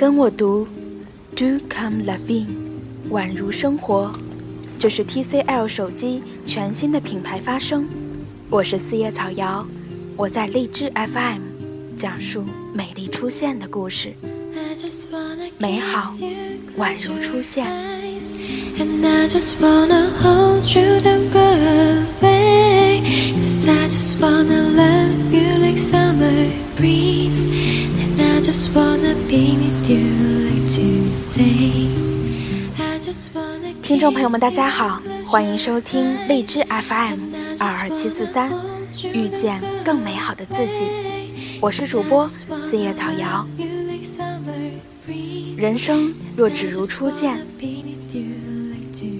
跟我读，Do come loving，宛如生活。这是 TCL 手机全新的品牌发声。我是四叶草瑶，我在荔枝 FM 讲述美丽出现的故事。美好宛如出现。听众朋友们，大家好，欢迎收听荔枝 FM 二二七四三，遇见更美好的自己。我是主播四叶草瑶。人生若只如初见，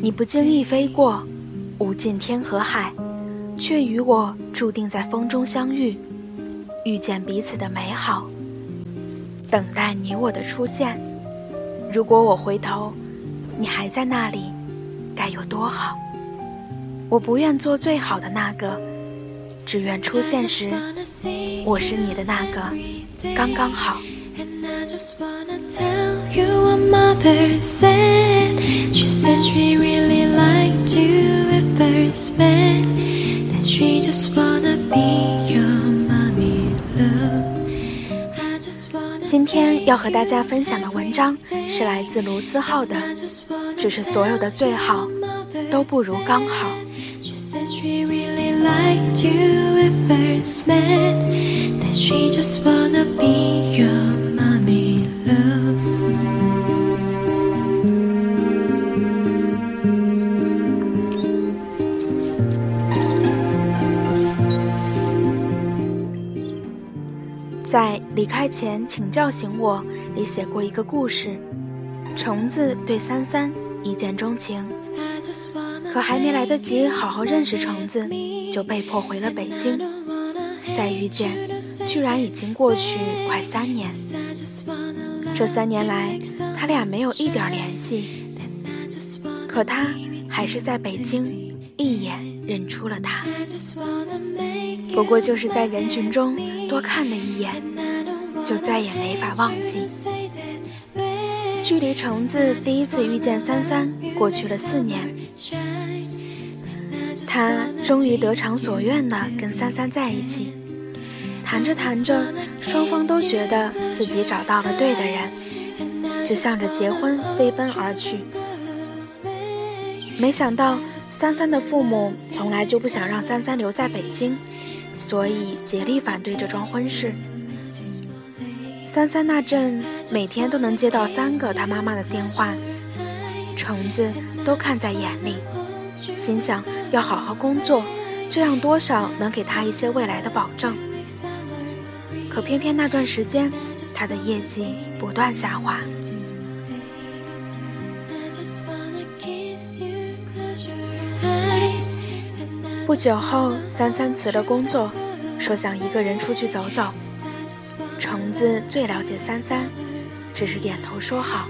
你不经意飞过，无尽天和海，却与我注定在风中相遇，遇见彼此的美好。等待你我的出现。如果我回头，你还在那里，该有多好！我不愿做最好的那个，只愿出现时，我是你的那个，刚刚好。今天要和大家分享的文章是来自卢思浩的，只是所有的最好都不如刚好。在离开前，请叫醒我里写过一个故事：虫子对三三一见钟情，可还没来得及好好认识虫子，就被迫回了北京。再遇见，居然已经过去快三年。这三年来，他俩没有一点联系，可他还是在北京一眼认出了他。不过就是在人群中多看了一眼，就再也没法忘记。距离橙子第一次遇见三三过去了四年，他终于得偿所愿的跟三三在一起。谈着谈着，双方都觉得自己找到了对的人，就向着结婚飞奔而去。没想到三三的父母从来就不想让三三留在北京。所以竭力反对这桩婚事。三三那阵每天都能接到三个他妈妈的电话，虫子都看在眼里，心想要好好工作，这样多少能给他一些未来的保证。可偏偏那段时间，他的业绩不断下滑。不久后，三三辞了工作，说想一个人出去走走。子最了解三三，只是点头说好。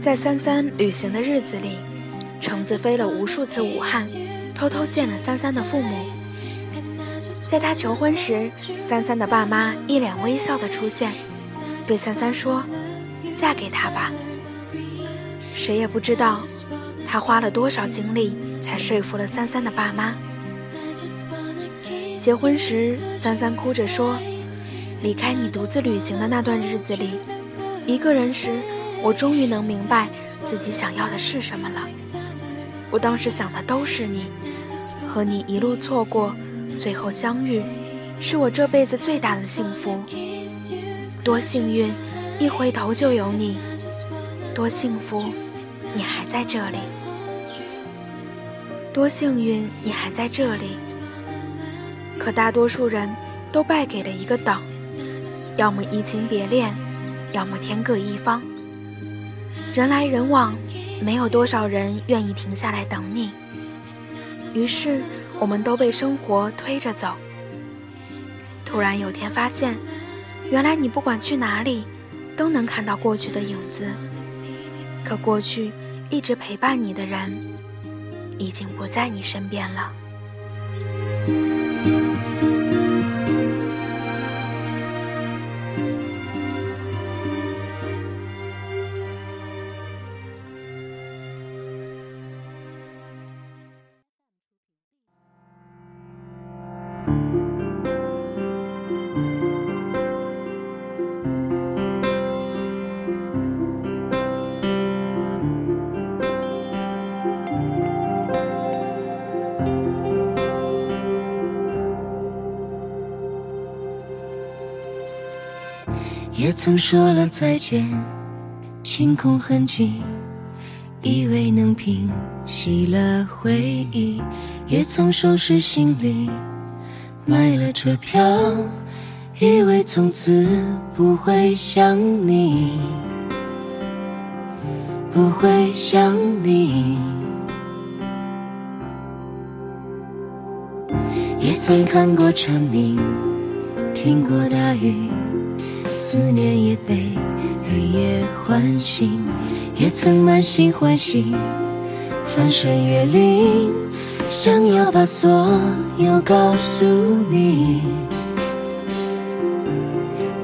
在三三旅行的日子里，橙子飞了无数次武汉，偷偷见了三三的父母。在他求婚时，三三的爸妈一脸微笑的出现，对三三说：“嫁给他吧。”谁也不知道，他花了多少精力。才说服了三三的爸妈。结婚时，三三哭着说：“离开你独自旅行的那段日子里，一个人时，我终于能明白自己想要的是什么了。我当时想的都是你，和你一路错过，最后相遇，是我这辈子最大的幸福。多幸运，一回头就有你；多幸福，你还在这里。”多幸运，你还在这里。可大多数人都败给了一个等，要么移情别恋，要么天各一方。人来人往，没有多少人愿意停下来等你。于是，我们都被生活推着走。突然有天发现，原来你不管去哪里，都能看到过去的影子。可过去一直陪伴你的人。已经不在你身边了。也曾说了再见，清空痕迹，以为能平息了回忆，也曾收拾行李，买了车票，以为从此不会想你，不会想你，也曾看过蝉鸣，听过大雨。思念也被黑夜唤醒，也曾满心欢喜，翻山越岭，想要把所有告诉你，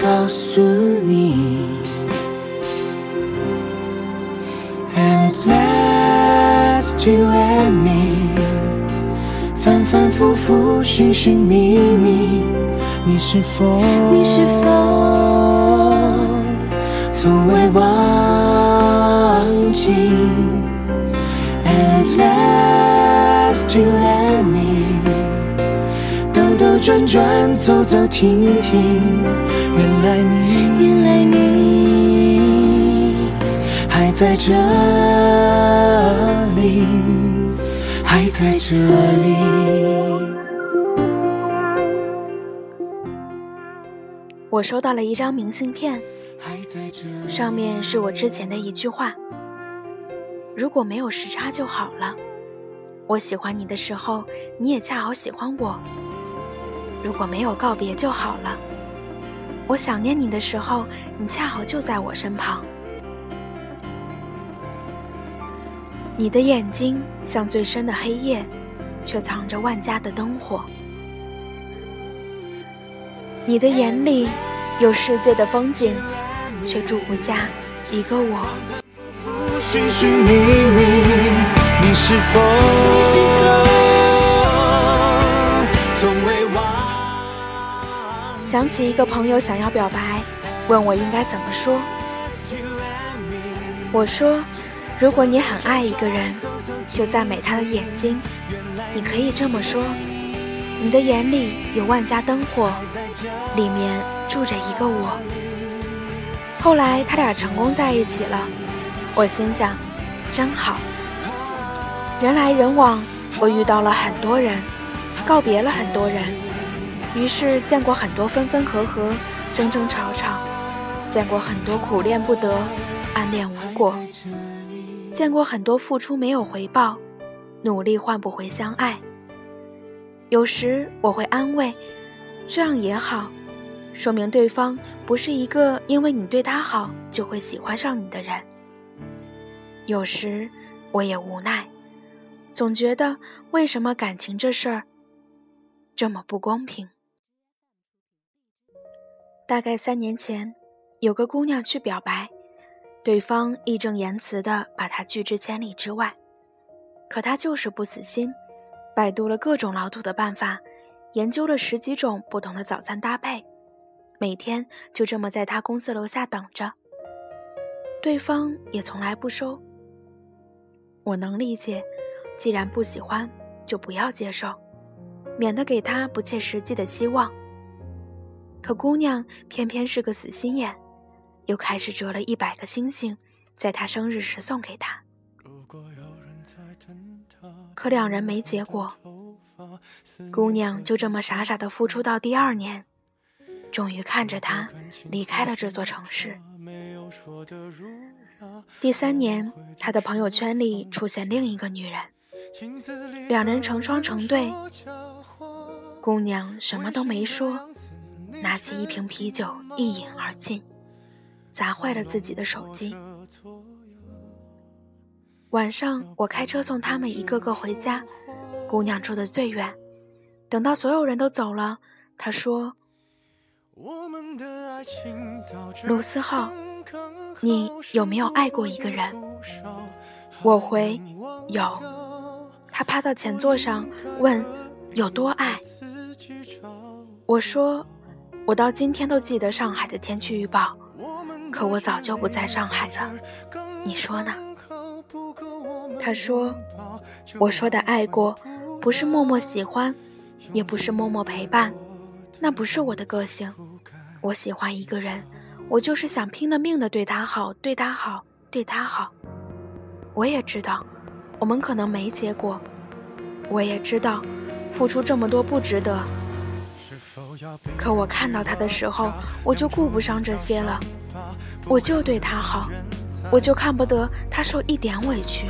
告诉你。And last you and me，反反复复，寻寻觅觅，你是否？你是否？从未忘记，At last you let me，兜兜转转，走走停停，原来你，原来你还在这里，还在这里。我收到了一张明信片。上面是我之前的一句话：“如果没有时差就好了。”我喜欢你的时候，你也恰好喜欢我。如果没有告别就好了。我想念你的时候，你恰好就在我身旁。你的眼睛像最深的黑夜，却藏着万家的灯火。你的眼里有世界的风景。却住不下一个我。想起一个朋友想要表白，问我应该怎么说。我说，如果你很爱一个人，就赞美他的眼睛。你可以这么说：你的眼里有万家灯火，里面住着一个我。后来他俩成功在一起了，我心想，真好。人来人往，我遇到了很多人，告别了很多人，于是见过很多分分合合、争争吵吵，见过很多苦恋不得、暗恋无果，见过很多付出没有回报、努力换不回相爱。有时我会安慰，这样也好。说明对方不是一个因为你对他好就会喜欢上你的人。有时我也无奈，总觉得为什么感情这事儿这么不公平。大概三年前，有个姑娘去表白，对方义正言辞的把她拒之千里之外，可她就是不死心，百度了各种老土的办法，研究了十几种不同的早餐搭配。每天就这么在他公司楼下等着，对方也从来不收。我能理解，既然不喜欢，就不要接受，免得给他不切实际的希望。可姑娘偏偏是个死心眼，又开始折了一百个星星，在他生日时送给他。可两人没结果，姑娘就这么傻傻的付出到第二年。终于看着他离开了这座城市。第三年，他的朋友圈里出现另一个女人，两人成双成对。姑娘什么都没说，拿起一瓶啤酒一饮而尽，砸坏了自己的手机。晚上，我开车送他们一个个回家，姑娘住的最远。等到所有人都走了，她说。卢思浩，你有没有爱过一个人？我回有。他趴到前座上问有多爱。我说我到今天都记得上海的天气预报，可我早就不在上海了。你说呢？他说我说的爱过，不是默默喜欢，也不是默默陪伴。那不是我的个性，我喜欢一个人，我就是想拼了命的对他好，对他好，对他好。我也知道，我们可能没结果。我也知道，付出这么多不值得。可我看到他的时候，我就顾不上这些了，我就对他好，我就看不得他受一点委屈。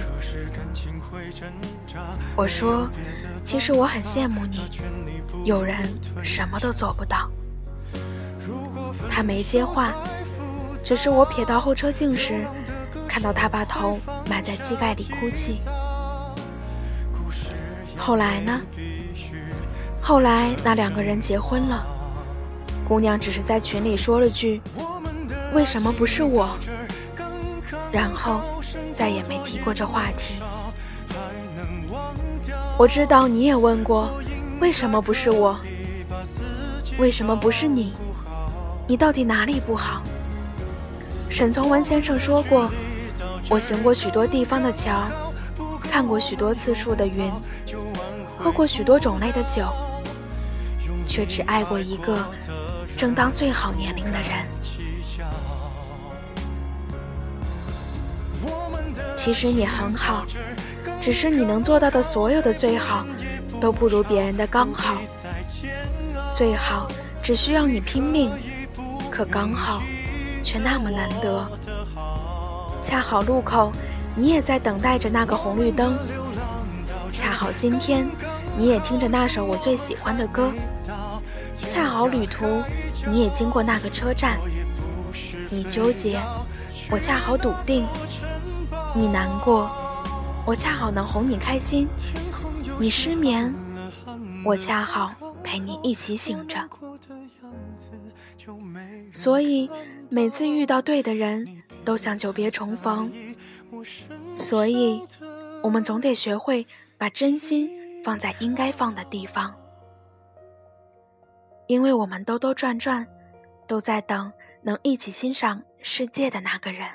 我说，其实我很羡慕你，有人什么都做不到。他没接话，只是我瞥到后车镜时，看到他把头埋在膝盖里哭泣。后来呢？后来那两个人结婚了，姑娘只是在群里说了句：“为什么不是我？”然后再也没提过这话题。我知道你也问过，为什么不是我？为什么不是你？你到底哪里不好？沈从文先生说过：“我行过许多地方的桥，看过许多次数的云，喝过许多种类的酒。”却只爱过一个正当最好年龄的人。其实你很好，只是你能做到的所有的最好，都不如别人的刚好。最好只需要你拼命，可刚好却那么难得。恰好路口，你也在等待着那个红绿灯。恰好今天，你也听着那首我最喜欢的歌。恰好旅途，你也经过那个车站。你纠结，我恰好笃定；你难过，我恰好能哄你开心；你失眠，我恰好陪你一起醒着。所以每次遇到对的人，都想久别重逢。所以，我们总得学会把真心放在应该放的地方。因为我们兜兜转转，都在等能一起欣赏世界的那个人。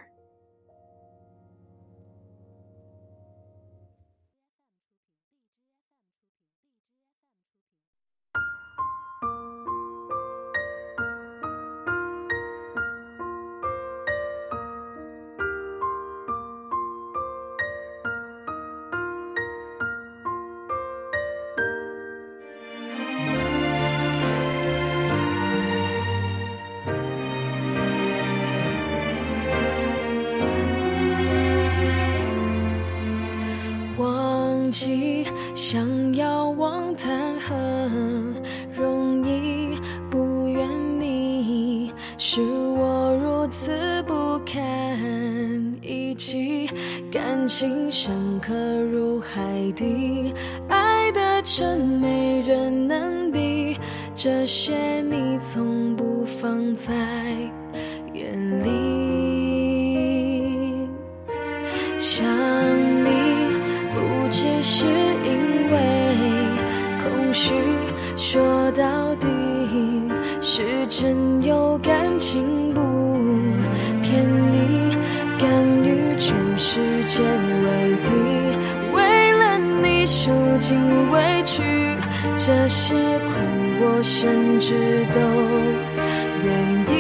深刻如海底，爱的真没人能比。这些你从不放在眼里，想你不只是因为空虚。说到底是真有感情，不骗你，甘于全世界心委屈，这些苦我甚至都愿意。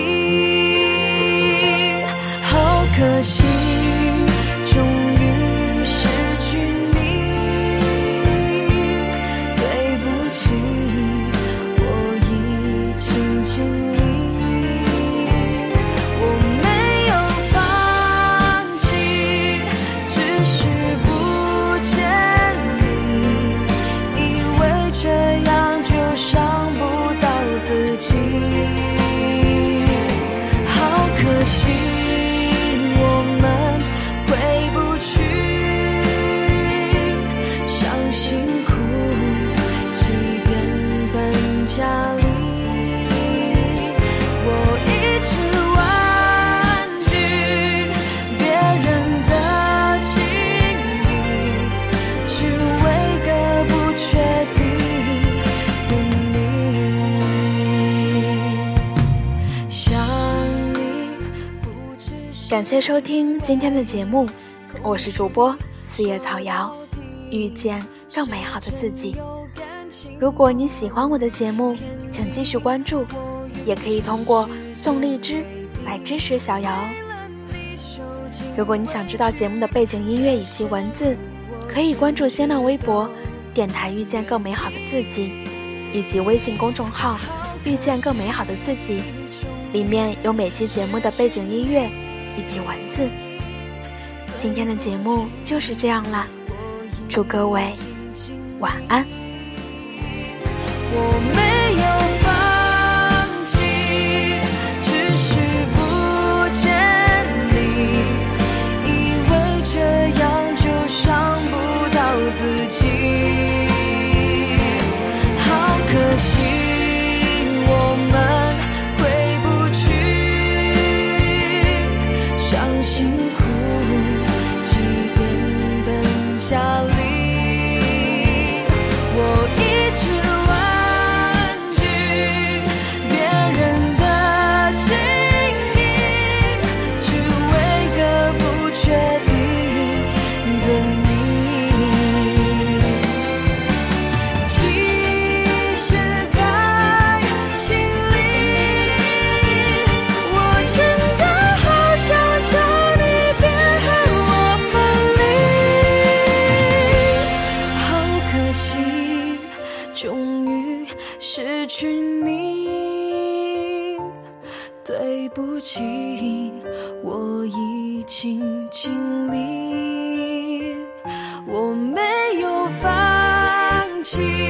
收听今天的节目，我是主播四叶草瑶，遇见更美好的自己。如果你喜欢我的节目，请继续关注，也可以通过送荔枝来支持小瑶。如果你想知道节目的背景音乐以及文字，可以关注新浪微博“电台遇见更美好的自己”，以及微信公众号“遇见更美好的自己”，里面有每期节目的背景音乐以及文字。今天的节目就是这样啦，祝各位晚安。我没有。心经历我没有放弃。